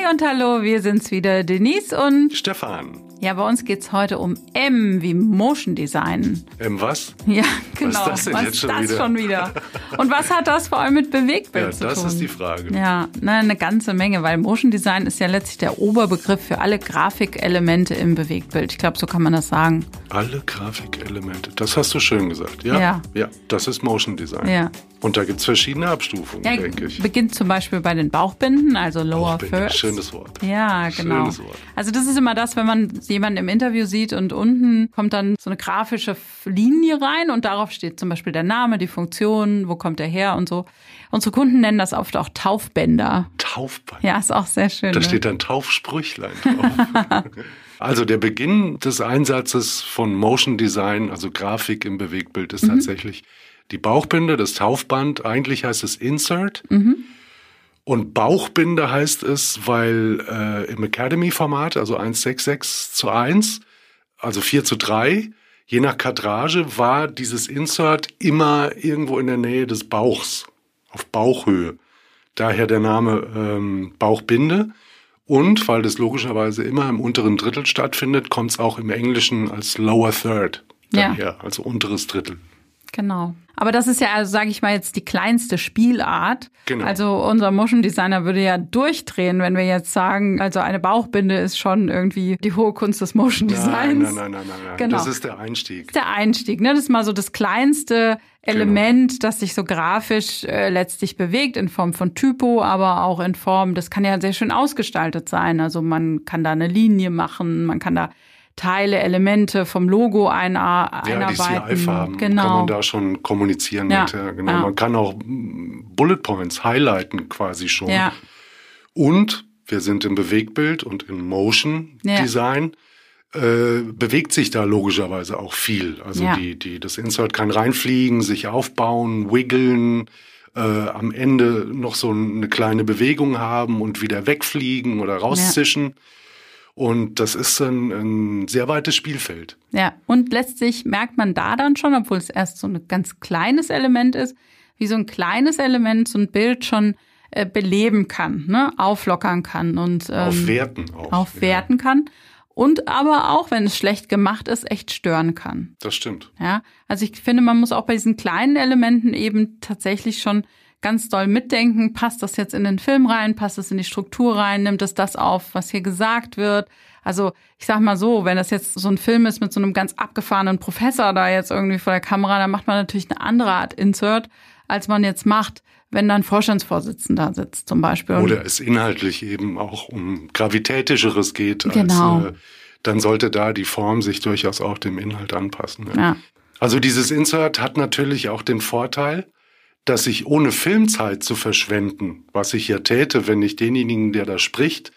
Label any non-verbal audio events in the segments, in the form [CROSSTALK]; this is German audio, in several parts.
Hi und hallo, wir sind's wieder, Denise und Stefan. Ja, bei uns geht's heute um M wie Motion Design. M was? Ja, genau. Was ist das denn was jetzt schon das wieder? schon wieder? Und was hat das vor allem mit Bewegtbild Ja, zu das tun? ist die Frage. Ja, ne, eine ganze Menge, weil Motion Design ist ja letztlich der Oberbegriff für alle Grafikelemente im Bewegtbild. Ich glaube, so kann man das sagen. Alle Grafikelemente. Das hast du schön gesagt. Ja, Ja. ja das ist Motion Design. Ja. Und da gibt's verschiedene Abstufungen, Ja, denke ich. beginnt zum Beispiel bei den Bauchbinden, also Lower Bauchbinde, Thirds. schönes Wort. Ja, genau. Schönes Wort. Also das ist immer das, wenn man jemanden im Interview sieht und unten kommt dann so eine grafische Linie rein und darauf steht zum Beispiel der Name, die Funktion, wo kommt er her und so. Unsere Kunden nennen das oft auch Taufbänder. Taufband. Ja, ist auch sehr schön. Da ne? steht dann Taufsprüchlein drauf. [LAUGHS] also der Beginn des Einsatzes von Motion Design, also Grafik im Bewegtbild, Mhm. ist tatsächlich die Bauchbinde, das Taufband. Eigentlich heißt es Insert. Mhm. Und Bauchbinde heißt es, weil äh, im Academy-Format, also 1,66 zu 1, also 4 zu 3, je nach Kadrage war dieses Insert immer irgendwo in der Nähe des Bauchs, auf Bauchhöhe. Daher der Name ähm, Bauchbinde. Und weil das logischerweise immer im unteren Drittel stattfindet, kommt es auch im Englischen als Lower Third Ja. daher, also unteres Drittel. Genau. Aber das ist ja, also sage ich mal jetzt die kleinste Spielart. Genau. Also unser Motion Designer würde ja durchdrehen, wenn wir jetzt sagen, also eine Bauchbinde ist schon irgendwie die hohe Kunst des Motion Designs. Nein, nein, nein, nein, nein. Genau. Das ist der Einstieg. der Einstieg. Ne? Das ist mal so das kleinste Element, das sich so grafisch äh, letztlich bewegt in Form von Typo, aber auch in Form, das kann ja sehr schön ausgestaltet sein. Also man kann da eine Linie machen, man kann da Teile, Elemente vom Logo einar Ja, die einarbeiten. CI-Farben genau. kann man da schon kommunizieren Ja, mit. Ja, genau. ja. Man kann auch mm, Bullet Points highlighten quasi schon. ja, Und wir sind im Bewegtbild und im Motion Ja. Design. Äh, bewegt sich da logischerweise auch viel. Also Ja. die, die, das Insert kann reinfliegen, sich aufbauen, wiggeln, äh, am Ende noch so eine kleine Bewegung haben und wieder wegfliegen oder rauszischen. Und das ist ein, ein sehr weites Spielfeld. ja. Und letztlich merkt man da dann schon, obwohl es erst so ein ganz kleines Element ist, wie so ein kleines Element so ein Bild schon äh, beleben kann, ne? auflockern kann und ähm, Aufwerten auch. aufwerten kann und aber auch, wenn es schlecht gemacht ist, echt stören kann. Ja, das stimmt. Ja, also ich finde, man muss auch bei diesen kleinen Elementen eben tatsächlich schon ganz doll mitdenken. Passt das jetzt in den Film rein? Passt es in die Struktur rein? Nimmt es das auf, was hier gesagt wird? Also ich sag mal so, wenn das jetzt so ein Film ist mit so einem ganz abgefahrenen Professor da jetzt irgendwie vor der Kamera, dann macht man natürlich eine andere Art Insert, als man jetzt macht, wenn dann Vorstandsvorsitzender sitzt zum Beispiel. Oder es inhaltlich eben auch um Gravitätischeres geht, als, Genau. äh, dann sollte da die Form sich durchaus auch dem Inhalt anpassen. Ja. ja. Also dieses Insert hat natürlich auch den Vorteil, dass ich ohne Filmzeit zu verschwenden, was ich ja täte, wenn ich denjenigen, der da spricht,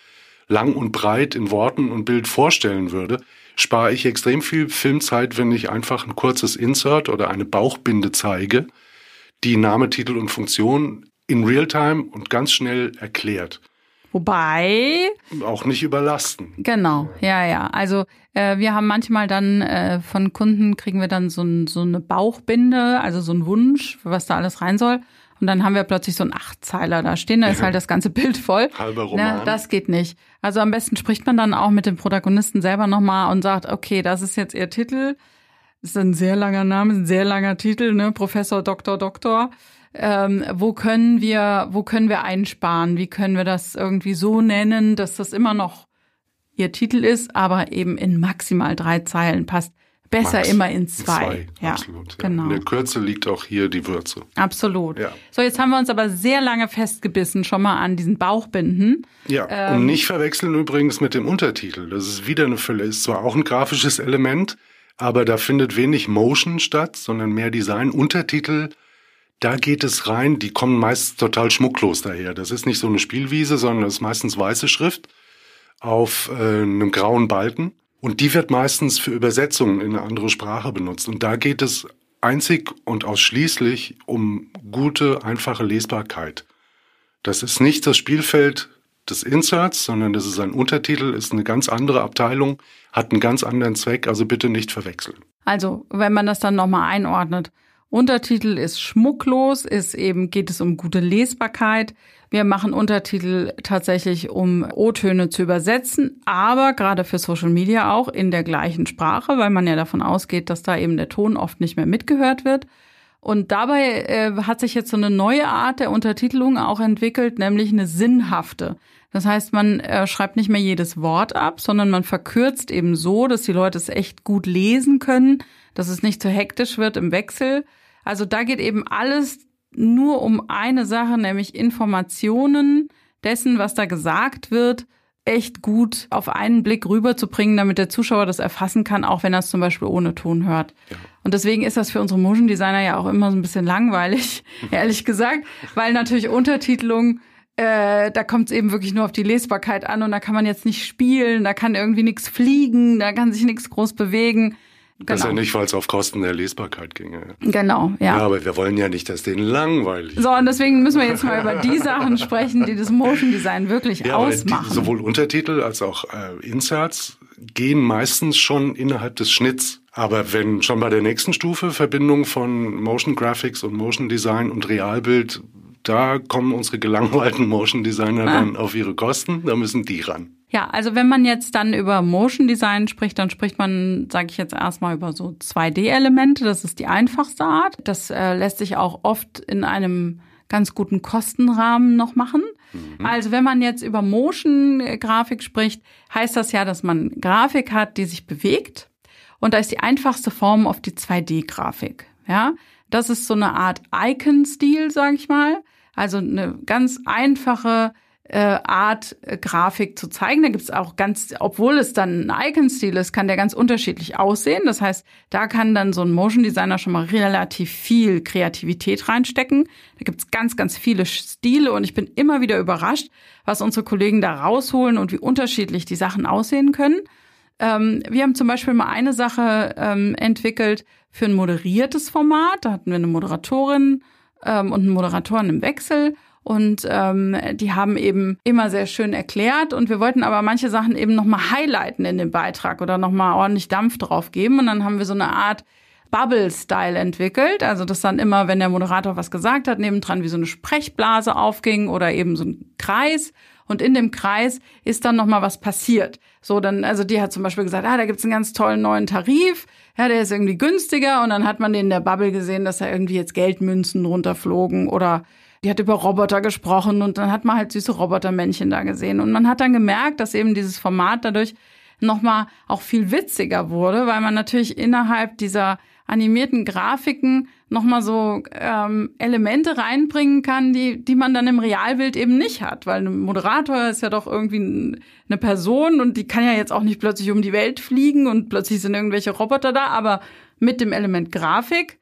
lang und breit in Worten und Bild vorstellen würde, spare ich extrem viel Filmzeit, wenn ich einfach ein kurzes Insert oder eine Bauchbinde zeige, die Name, Titel und Funktion in Realtime und ganz schnell erklärt. Wobei, Auch nicht überlasten. Genau, ja, ja. Also äh, wir haben manchmal dann äh, von Kunden kriegen wir dann so, ein, so eine Bauchbinde, also so ein Wunsch, was da alles rein soll. Und dann haben wir plötzlich so einen Achtzeiler da stehen, da ist halt das ganze Bild voll. Halber Roman. Ne, das geht nicht. Also am besten spricht man dann auch mit dem Protagonisten selber nochmal und sagt, okay, das ist jetzt ihr Titel. Das ist ein sehr langer Name, ein sehr langer Titel, ne? Professor, Doktor, Doktor. Ähm, wo können wir, wo können wir einsparen? Wie können wir das irgendwie so nennen, dass das immer noch ihr Titel ist, aber eben in maximal drei Zeilen passt. Besser Max. immer in zwei. ja, absolut. Ja. genau. In der Kürze liegt auch hier die Würze. Absolut. Ja. So, jetzt haben wir uns aber sehr lange festgebissen schon mal an diesen Bauchbinden. Ja, Ähm. und nicht verwechseln übrigens mit dem Untertitel. Das ist wieder eine Fülle. Ist zwar auch ein grafisches Element, aber da findet wenig Motion statt, sondern mehr Design. Untertitel, da geht es rein. Die kommen meist total schmucklos daher. Das ist nicht so eine Spielwiese, sondern das ist meistens weiße Schrift auf äh, einem grauen Balken. Und die wird meistens für Übersetzungen in eine andere Sprache benutzt. Und da geht es einzig und ausschließlich um gute, einfache Lesbarkeit. Das ist nicht das Spielfeld des Inserts, sondern das ist ein Untertitel, ist eine ganz andere Abteilung, hat einen ganz anderen Zweck, also bitte nicht verwechseln. Also, wenn man das dann nochmal einordnet. Untertitel ist schmucklos, ist eben, geht es um gute Lesbarkeit. Wir machen Untertitel tatsächlich, um O-Töne zu übersetzen, aber gerade für Social Media auch in der gleichen Sprache, weil man ja davon ausgeht, dass da eben der Ton oft nicht mehr mitgehört wird. Und dabei äh, hat sich jetzt so eine neue Art der Untertitelung auch entwickelt, nämlich eine sinnhafte. Das heißt, man äh, schreibt nicht mehr jedes Wort ab, sondern man verkürzt eben so, dass die Leute es echt gut lesen können, dass es nicht zu hektisch wird im Wechsel. Also da geht eben alles nur um eine Sache, nämlich Informationen dessen, was da gesagt wird, echt gut auf einen Blick rüberzubringen, damit der Zuschauer das erfassen kann, auch wenn er es zum Beispiel ohne Ton hört. Ja. Und deswegen ist das für unsere Motion Designer ja auch immer so ein bisschen langweilig, [LAUGHS] ehrlich gesagt, weil natürlich Untertitelung äh, da kommt es eben wirklich nur auf die Lesbarkeit an und da kann man jetzt nicht spielen, da kann irgendwie nichts fliegen, da kann sich nichts groß bewegen. Genau. Das ist ja nicht, weil es auf Kosten der Lesbarkeit ginge. Genau, ja. Ja, aber wir wollen ja nicht, dass denen langweilig So, und deswegen müssen wir jetzt mal über die Sachen sprechen, die das Motion Design wirklich ja, ausmachen. Die, sowohl Untertitel als auch äh, Inserts gehen meistens schon innerhalb des Schnitts. Aber wenn schon bei der nächsten Stufe Verbindung von Motion Graphics und Motion Design und Realbild, da kommen unsere gelangweilten Motion Designer ah. dann auf ihre Kosten, da müssen die ran. Ja, also wenn man jetzt dann über Motion Design spricht, dann spricht man, sage ich jetzt erstmal, über so 2D-Elemente. Das ist die einfachste Art. Das äh, lässt sich auch oft in einem ganz guten Kostenrahmen noch machen. Mhm. Also wenn man jetzt über Motion-Grafik spricht, heißt das ja, dass man Grafik hat, die sich bewegt. Und da ist die einfachste Form auf die 2D-Grafik. Ja, das ist so eine Art Icon-Stil, sage ich mal. Also eine ganz einfache äh, Art äh, Grafik zu zeigen. Da gibt es auch ganz, obwohl es dann ein Icon-Stil ist, kann der ganz unterschiedlich aussehen. Das heißt, da kann dann so ein Motion Designer schon mal relativ viel Kreativität reinstecken. Da gibt es ganz, ganz viele Stile und ich bin immer wieder überrascht, was unsere Kollegen da rausholen und wie unterschiedlich die Sachen aussehen können. Ähm, wir haben zum Beispiel mal eine Sache ähm, entwickelt für ein moderiertes Format. Da hatten wir eine Moderatorin ähm, und einen Moderatoren im Wechsel und ähm, die haben eben immer sehr schön erklärt und wir wollten aber manche Sachen eben nochmal highlighten in dem Beitrag oder nochmal ordentlich Dampf drauf geben und dann haben wir so eine Art Bubble-Style entwickelt. Also, dass dann immer, wenn der Moderator was gesagt hat, nebendran wie so eine Sprechblase aufging oder eben so ein Kreis. Und in dem Kreis ist dann nochmal was passiert. So, dann, also die hat zum Beispiel gesagt, ah, da gibt's einen ganz tollen neuen Tarif. Ja, der ist irgendwie günstiger. Und dann hat man den in der Bubble gesehen, dass da irgendwie jetzt Geldmünzen runterflogen oder die hat über Roboter gesprochen und dann hat man halt süße Robotermännchen da gesehen. Und man hat dann gemerkt, dass eben dieses Format dadurch nochmal auch viel witziger wurde, weil man natürlich innerhalb dieser animierten Grafiken nochmal so ähm, Elemente reinbringen kann, die, die man dann im Realbild eben nicht hat. Weil ein Moderator ist ja doch irgendwie eine Person und die kann ja jetzt auch nicht plötzlich um die Welt fliegen und plötzlich sind irgendwelche Roboter da, aber mit dem Element Grafik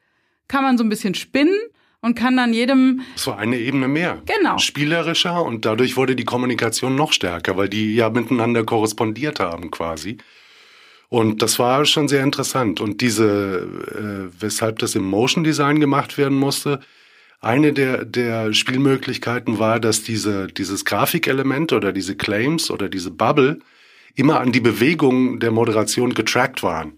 kann man so ein bisschen spinnen und kann dann jedem. So eine Ebene mehr. Genau. Spielerischer und dadurch wurde die Kommunikation noch stärker, weil die ja miteinander korrespondiert haben quasi. Und das war schon sehr interessant. Und diese, äh, weshalb das im Motion Design gemacht werden musste, eine der, der Spielmöglichkeiten war, dass diese, dieses Grafikelement oder diese Claims oder diese Bubble immer an die Bewegung der Moderation getrackt waren.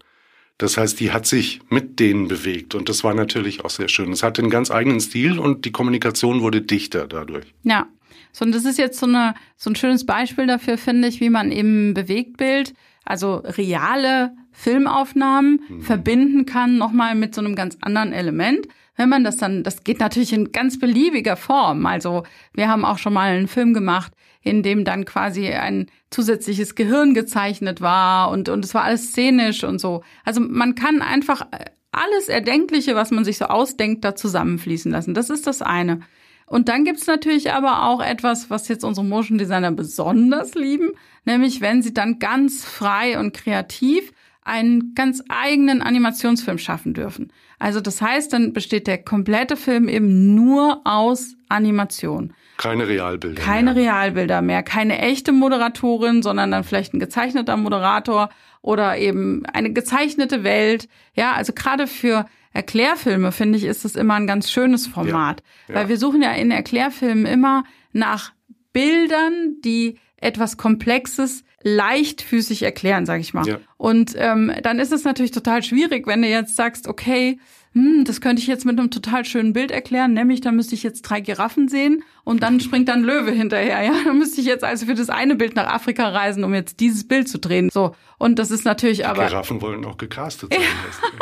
Das heißt, die hat sich mit denen bewegt und das war natürlich auch sehr schön. Es hatte einen ganz eigenen Stil und die Kommunikation wurde dichter dadurch. Ja, so und das ist jetzt so, eine, so ein schönes Beispiel dafür, finde ich, wie man eben Bewegtbild, also reale Filmaufnahmen mhm. verbinden kann, nochmal mit so einem ganz anderen Element. Wenn man das dann, das geht natürlich in ganz beliebiger Form. Also wir haben auch schon mal einen Film gemacht, in dem dann quasi ein zusätzliches Gehirn gezeichnet war und, und es war alles szenisch und so. Also man kann einfach alles Erdenkliche, was man sich so ausdenkt, da zusammenfließen lassen. Das ist das eine. Und dann gibt's natürlich aber auch etwas, was jetzt unsere Motion Designer besonders lieben, nämlich wenn sie dann ganz frei und kreativ einen ganz eigenen Animationsfilm schaffen dürfen. Also das heißt, dann besteht der komplette Film eben nur aus Animation. Keine Realbilder. Keine mehr. Realbilder mehr. Keine echte Moderatorin, sondern dann vielleicht ein gezeichneter Moderator oder eben eine gezeichnete Welt. Ja, also gerade für Erklärfilme finde ich, ist das immer ein ganz schönes Format. Ja, ja. Weil wir suchen ja in Erklärfilmen immer nach Bildern, die etwas Komplexes leichtfüßig erklären, sage ich mal. Ja. Und ähm, dann ist es natürlich total schwierig, wenn du jetzt sagst, okay, hm, das könnte ich jetzt mit einem total schönen Bild erklären, nämlich dann müsste ich jetzt drei Giraffen sehen und dann springt dann Löwe hinterher, ja. Dann müsste ich jetzt also für das eine Bild nach Afrika reisen, um jetzt dieses Bild zu drehen. So. Und das ist natürlich Die aber. Giraffen wollen auch gecastet sein.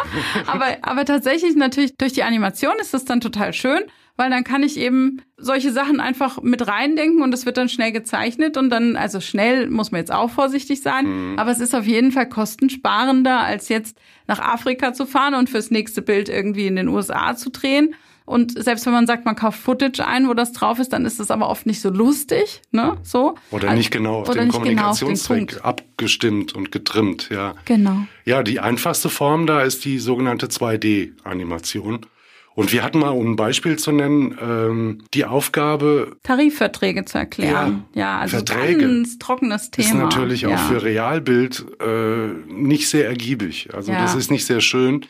[LAUGHS] aber, aber tatsächlich natürlich durch die Animation ist das dann total schön weil dann kann ich eben solche Sachen einfach mit reindenken und es wird dann schnell gezeichnet und dann, also schnell muss man jetzt auch vorsichtig sein, mhm. aber es ist auf jeden Fall kostensparender, als jetzt nach Afrika zu fahren und fürs nächste Bild irgendwie in den USA zu drehen. Und selbst wenn man sagt, man kauft Footage ein, wo das drauf ist, dann ist das aber oft nicht so lustig, ne? So. Oder also, nicht genau auf den Kommunikationszweck genau abgestimmt und getrimmt, ja. Genau. Ja, die einfachste Form da ist die sogenannte 2D-Animation. Und wir hatten mal, um ein Beispiel zu nennen, ähm, die Aufgabe, Tarifverträge zu erklären. Ja, ja also Verträge ganz trockenes Thema. Ist natürlich auch für Realbild äh, nicht sehr ergiebig. Also ja. das ist nicht sehr schön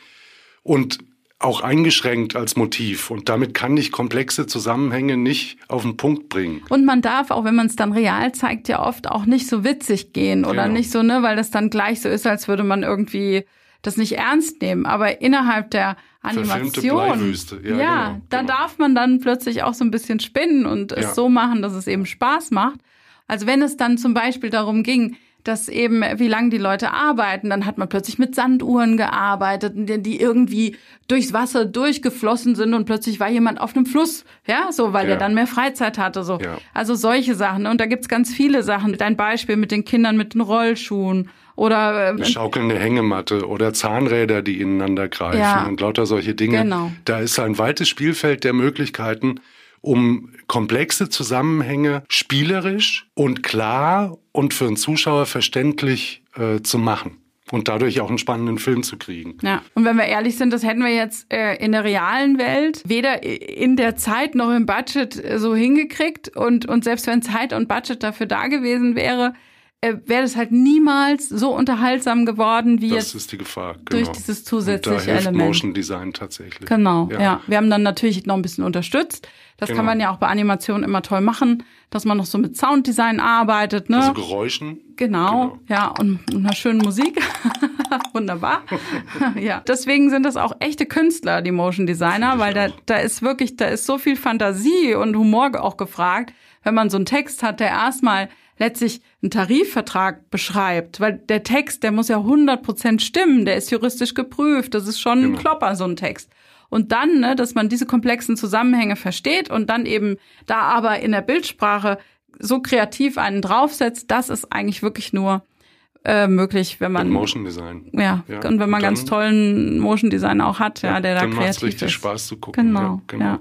und auch eingeschränkt als Motiv. Und damit kann ich komplexe Zusammenhänge nicht auf den Punkt bringen. Und man darf, auch wenn man es dann real zeigt, ja oft auch nicht so witzig gehen oder genau. nicht so, ne, weil das dann gleich so ist, als würde man irgendwie das nicht ernst nehmen. Aber innerhalb der Animation, ja, ja genau, da genau. darf man dann plötzlich auch so ein bisschen spinnen und es so machen, dass es eben Spaß macht. Also wenn es dann zum Beispiel darum ging, dass eben, wie lange die Leute arbeiten, dann hat man plötzlich mit Sanduhren gearbeitet, die irgendwie durchs Wasser durchgeflossen sind und plötzlich war jemand auf einem Fluss, ja, so, weil ja. er dann mehr Freizeit hatte, so. Ja. Also solche Sachen. Und da gibt's ganz viele Sachen. Dein Beispiel mit den Kindern mit den Rollschuhen oder äh, eine schaukelnde Hängematte oder Zahnräder, die ineinander greifen ja, und lauter solche Dinge. Genau. Da ist ein weites Spielfeld der Möglichkeiten, um komplexe Zusammenhänge spielerisch und klar und für einen Zuschauer verständlich äh, zu machen und dadurch auch einen spannenden Film zu kriegen. Ja, und wenn wir ehrlich sind, das hätten wir jetzt äh, in der realen Welt weder in der Zeit noch im Budget äh, so hingekriegt und, und selbst wenn Zeit und Budget dafür da gewesen wäre, wäre das halt niemals so unterhaltsam geworden wie das jetzt ist die Gefahr, genau. durch dieses zusätzliche und da hilft Element. Motion Design tatsächlich. Genau, ja. ja. Wir haben dann natürlich noch ein bisschen unterstützt. Das genau. kann man ja auch bei Animationen immer toll machen, dass man noch so mit Sounddesign arbeitet, ne? Also Geräuschen. Genau, genau. ja, und, und einer schönen Musik. [LAUGHS] Wunderbar. [LAUGHS] ja, deswegen sind das auch echte Künstler, die Motion Designer, weil da, da ist wirklich, da ist so viel Fantasie und Humor auch gefragt, wenn man so einen Text hat, der erstmal letztlich einen Tarifvertrag beschreibt, weil der Text, der muss ja 100 Prozent stimmen, der ist juristisch geprüft, das ist schon genau. ein Klopper, so ein Text. Und dann, ne, dass man diese komplexen Zusammenhänge versteht und dann eben da aber in der Bildsprache so kreativ einen draufsetzt, das ist eigentlich wirklich nur äh, möglich, wenn man Mit Motion Design. Ja, ja. und wenn man und ganz tollen Motion Designer auch hat, ja, ja der da kreativ ist. Dann richtig Spaß zu gucken. Genau, ja, genau.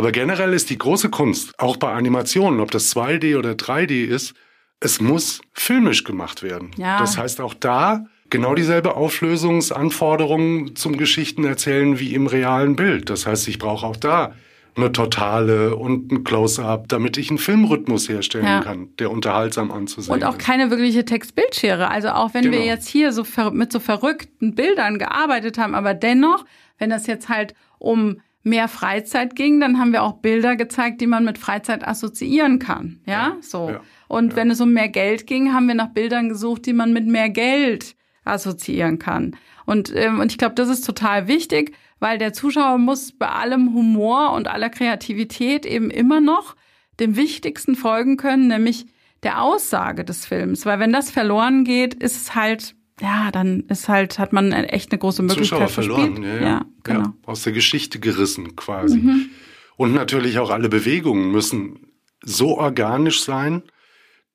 Aber generell ist die große Kunst, auch bei Animationen, ob das 2D oder 3D ist, es muss filmisch gemacht werden. Ja. Das heißt auch da genau dieselbe Auflösungsanforderung zum Geschichten erzählen wie im realen Bild. Das heißt, ich brauche auch da eine Totale und ein Close-up, damit ich einen Filmrhythmus herstellen ja. kann, der unterhaltsam anzusehen ist. Und auch keine wirkliche Textbildschere. Also auch wenn genau. wir jetzt hier so mit so verrückten Bildern gearbeitet haben, aber dennoch, wenn das jetzt halt um mehr Freizeit ging, dann haben wir auch Bilder gezeigt, die man mit Freizeit assoziieren kann. Ja, ja so. Ja, und ja. wenn es um mehr Geld ging, haben wir nach Bildern gesucht, die man mit mehr Geld assoziieren kann. Und, ähm, und ich glaube, das ist total wichtig, weil der Zuschauer muss bei allem Humor und aller Kreativität eben immer noch dem Wichtigsten folgen können, nämlich der Aussage des Films. Weil wenn das verloren geht, ist es halt ja, dann ist halt, hat man echt eine große Möglichkeit Zuschauer verloren, ja, ja. ja, genau. Ja, aus der Geschichte gerissen quasi. Mhm. Und natürlich auch alle Bewegungen müssen so organisch sein,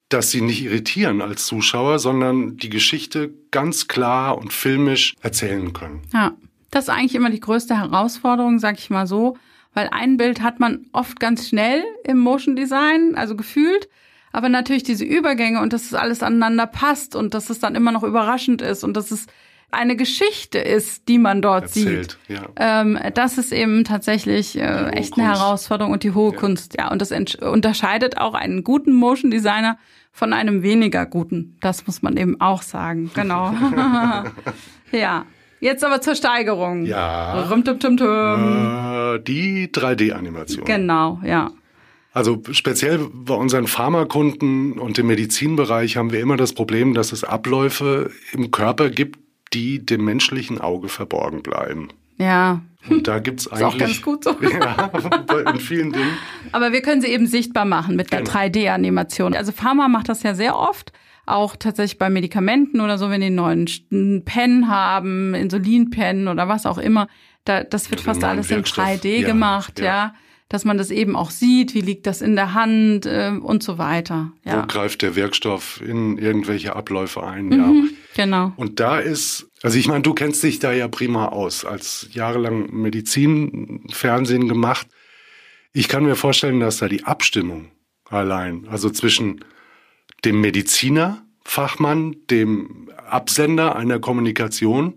dass sie nicht irritieren als Zuschauer, sondern die Geschichte ganz klar und filmisch erzählen können. Ja, das ist eigentlich immer die größte Herausforderung, sag ich mal so, weil ein Bild hat man oft ganz schnell im Motion Design, also gefühlt aber natürlich diese Übergänge und dass es alles aneinander passt und dass es dann immer noch überraschend ist und dass es eine Geschichte ist, die man dort Erzählt, sieht. Ja. Ähm, das ist eben tatsächlich äh, echt Kunst. eine Herausforderung und die hohe ja. Kunst. Ja, und das unterscheidet auch einen guten Motion Designer von einem weniger guten. Das muss man eben auch sagen. Genau. [LAUGHS] [LAUGHS] ja. Jetzt aber zur Steigerung. Ja. Rum, tum, tum, tum. Äh, die 3D-Animation. Genau, ja. Also speziell bei unseren Pharmakunden und im Medizinbereich haben wir immer das Problem, dass es Abläufe im Körper gibt, die dem menschlichen Auge verborgen bleiben. Ja. Und da gibt's eigentlich. Ist auch ganz gut so. [LAUGHS] Ja, in vielen Dingen. Aber wir können sie eben sichtbar machen mit der Genau. 3D-Animation. Also Pharma macht das ja sehr oft. Auch tatsächlich bei Medikamenten oder so, wenn die einen neuen Pen haben, Insulinpen oder was auch immer. Da, das wird Oder fast alles in Wirkstoff. 3D Ja, gemacht, ja. ja. Dass man das eben auch sieht, wie liegt das in der Hand äh, und so weiter. Wo Ja. greift der Wirkstoff in irgendwelche Abläufe ein? Mhm, Ja. Genau. Und da ist, also ich meine, du kennst dich da ja prima aus, als jahrelang Medizin, Fernsehen gemacht. Ich kann mir vorstellen, dass da die Abstimmung allein, also zwischen dem Mediziner, Fachmann, dem Absender einer Kommunikation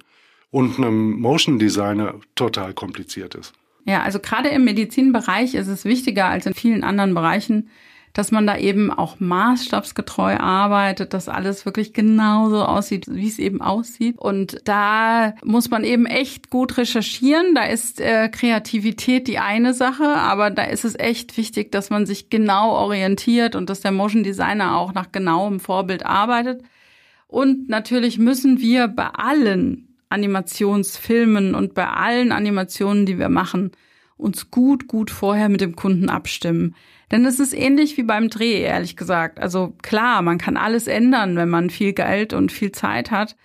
und einem Motion Designer total kompliziert ist. Ja, also gerade im Medizinbereich ist es wichtiger als in vielen anderen Bereichen, dass man da eben auch maßstabsgetreu arbeitet, dass alles wirklich genauso aussieht, wie es eben aussieht. Und da muss man eben echt gut recherchieren. Da ist äh, Kreativität die eine Sache, aber da ist es echt wichtig, dass man sich genau orientiert und dass der Motion Designer auch nach genauem Vorbild arbeitet. Und natürlich müssen wir bei allen Animationsfilmen und bei allen Animationen, die wir machen, uns gut, gut vorher mit dem Kunden abstimmen. Denn es ist ähnlich wie beim Dreh, ehrlich gesagt. Also klar, man kann alles ändern, wenn man viel Geld und viel Zeit hat.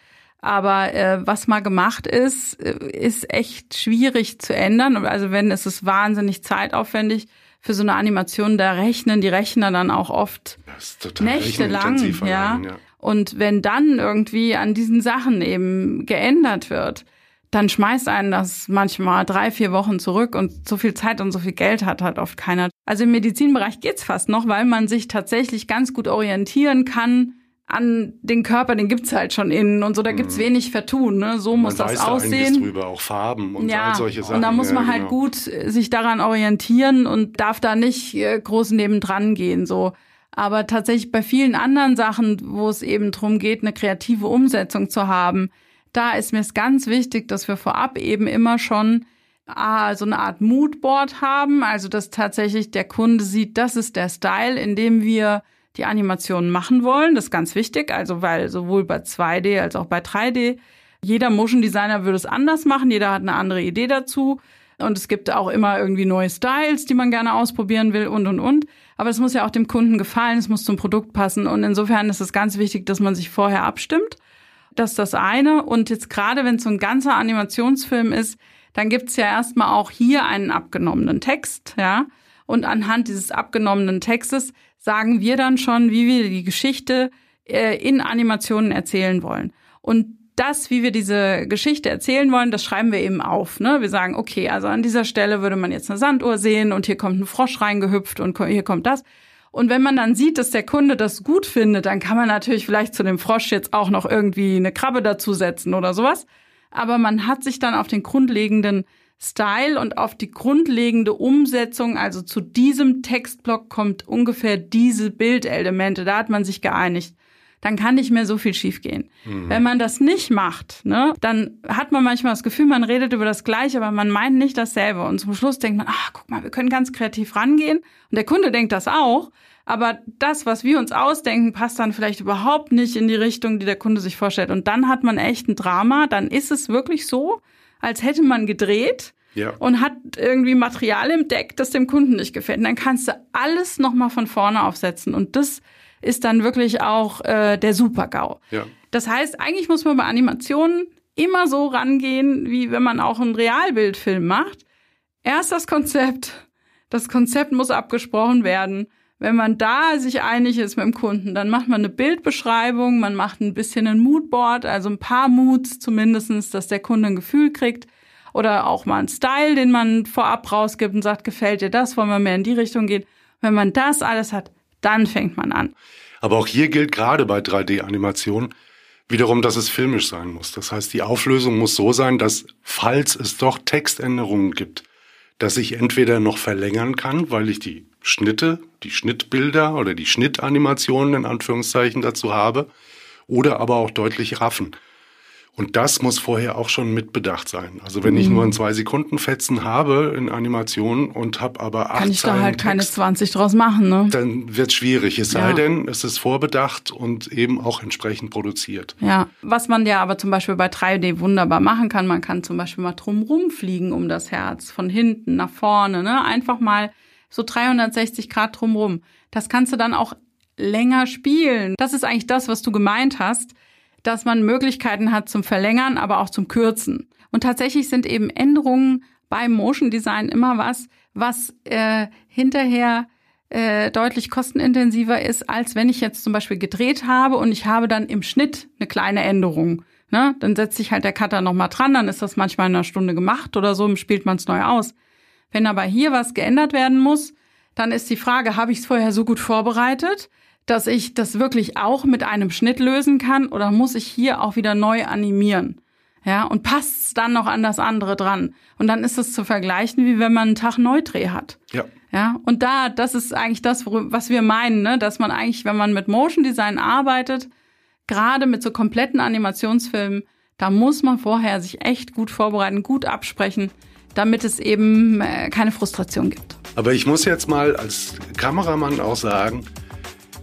Aber äh, was mal gemacht ist, äh, ist echt schwierig zu ändern. Also wenn es ist wahnsinnig zeitaufwendig für so eine Animation, da rechnen die Rechner dann auch oft nächtelang, ja. ja. Und wenn dann irgendwie an diesen Sachen eben geändert wird, dann schmeißt einen das manchmal drei, vier Wochen zurück und so viel Zeit und so viel Geld hat halt oft keiner. Also im Medizinbereich geht's fast noch, weil man sich tatsächlich ganz gut orientieren kann an den Körper, den gibt's halt schon innen und so, da gibt's wenig Vertun, ne? So muss Mhm. Man das weiß da aussehen. drüber, auch Farben und Ja, all solche Sachen. und da muss man ja, halt genau. gut äh, sich daran orientieren und darf da nicht äh, groß nebendran gehen, so. Aber tatsächlich bei vielen anderen Sachen, wo es eben drum geht, eine kreative Umsetzung zu haben, da ist mir es ganz wichtig, dass wir vorab eben immer schon ah, so eine Art Moodboard haben, also dass tatsächlich der Kunde sieht, das ist der Style, in dem wir die Animationen machen wollen. Das ist ganz wichtig, also weil sowohl bei 2D als auch bei 3D jeder Motion Designer würde es anders machen, jeder hat eine andere Idee dazu. Und es gibt auch immer irgendwie neue Styles, die man gerne ausprobieren will und, und, und. Aber es muss ja auch dem Kunden gefallen, es muss zum Produkt passen. Und insofern ist es ganz wichtig, dass man sich vorher abstimmt. Das ist das eine. Und jetzt gerade, wenn es so ein ganzer Animationsfilm ist, dann gibt's ja erstmal auch hier einen abgenommenen Text, ja. Und anhand dieses abgenommenen Textes sagen wir dann schon, wie wir die Geschichte äh, in Animationen erzählen wollen. Und das, wie wir diese Geschichte erzählen wollen, das schreiben wir eben auf. Ne? Wir sagen, okay, also an dieser Stelle würde man jetzt eine Sanduhr sehen und hier kommt ein Frosch reingehüpft und hier kommt das. Und wenn man dann sieht, dass der Kunde das gut findet, dann kann man natürlich vielleicht zu dem Frosch jetzt auch noch irgendwie eine Krabbe dazusetzen oder sowas. Aber man hat sich dann auf den grundlegenden Style und auf die grundlegende Umsetzung, also zu diesem Textblock kommt ungefähr diese Bildelemente, da hat man sich geeinigt dann kann nicht mehr so viel schiefgehen. Wenn man das nicht macht, ne, dann hat man manchmal das Gefühl, man redet über das Gleiche, aber man meint nicht dasselbe. Und zum Schluss denkt man, ach, guck mal, wir können ganz kreativ rangehen. Und der Kunde denkt das auch. Aber das, was wir uns ausdenken, passt dann vielleicht überhaupt nicht in die Richtung, die der Kunde sich vorstellt. Und dann hat man echt ein Drama. Dann ist es wirklich so, als hätte man gedreht Ja. und hat irgendwie Material im Deck, das dem Kunden nicht gefällt. Und dann kannst du alles nochmal von vorne aufsetzen. Und das ist dann wirklich auch äh, der Super-GAU. Ja. Das heißt, eigentlich muss man bei Animationen immer so rangehen, wie wenn man auch einen Realbildfilm macht. Erst das Konzept. Das Konzept muss abgesprochen werden. Wenn man da sich einig ist mit dem Kunden, dann macht man eine Bildbeschreibung, man macht ein bisschen ein Moodboard, also ein paar Moods zumindestens, dass der Kunde ein Gefühl kriegt. Oder auch mal einen Style, den man vorab rausgibt und sagt, gefällt dir das, wollen wir mehr in die Richtung gehen. Wenn man das alles hat, dann fängt man an. Aber auch hier gilt gerade bei 3D-Animation wiederum, dass es filmisch sein muss. Das heißt, die Auflösung muss so sein, dass, falls es doch Textänderungen gibt, dass ich entweder noch verlängern kann, weil ich die Schnitte, die Schnittbilder oder die Schnittanimationen in Anführungszeichen dazu habe, oder aber auch deutlich raffen. Und das muss vorher auch schon mitbedacht sein. Also wenn ich nur ein zwei Sekunden Fetzen habe in Animation und habe aber acht Kann ich da halt Text, keine 20 draus machen, ne? Dann wird schwierig. Es sei Ja. denn, es ist vorbedacht und eben auch entsprechend produziert. Ja, was man ja aber zum Beispiel bei 3D wunderbar machen kann, man kann zum Beispiel mal drumrum fliegen um das Herz, von hinten nach vorne, ne? Einfach mal so 360 Grad drumrum. Das kannst du dann auch länger spielen. Das ist eigentlich das, was du gemeint hast, dass man Möglichkeiten hat zum Verlängern, aber auch zum Kürzen. Und tatsächlich sind eben Änderungen beim Motion Design immer was, was äh, hinterher äh, deutlich kostenintensiver ist, als wenn ich jetzt zum Beispiel gedreht habe und ich habe dann im Schnitt eine kleine Änderung. Ne? Dann setzt sich halt der Cutter nochmal dran, dann ist das manchmal in einer Stunde gemacht oder so, spielt man es neu aus. Wenn aber hier was geändert werden muss, dann ist die Frage, habe ich es vorher so gut vorbereitet, dass ich das wirklich auch mit einem Schnitt lösen kann oder muss ich hier auch wieder neu animieren? Ja, und passt es dann noch an das andere dran? Und dann ist es zu vergleichen, wie wenn man einen Tag Neudreh hat. Ja. Ja, und da, das ist eigentlich das, was wir meinen, ne? dass man eigentlich, wenn man mit Motion Design arbeitet, gerade mit so kompletten Animationsfilmen, da muss man vorher sich echt gut vorbereiten, gut absprechen, damit es eben äh, keine Frustration gibt. Aber ich muss jetzt mal als Kameramann auch sagen,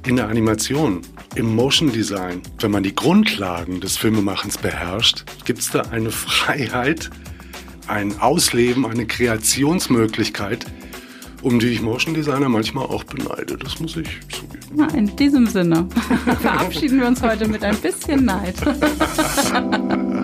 in der Animation, im Motion Design, wenn man die Grundlagen des Filmemachens beherrscht, gibt es da eine [LAUGHS] Freiheit, ein Ausleben, eine Kreationsmöglichkeit, um die ich Motion Designer manchmal auch beneide. Das muss ich zugeben. Na, in diesem Sinne [LAUGHS] verabschieden wir uns heute mit ein bisschen Neid. [LAUGHS]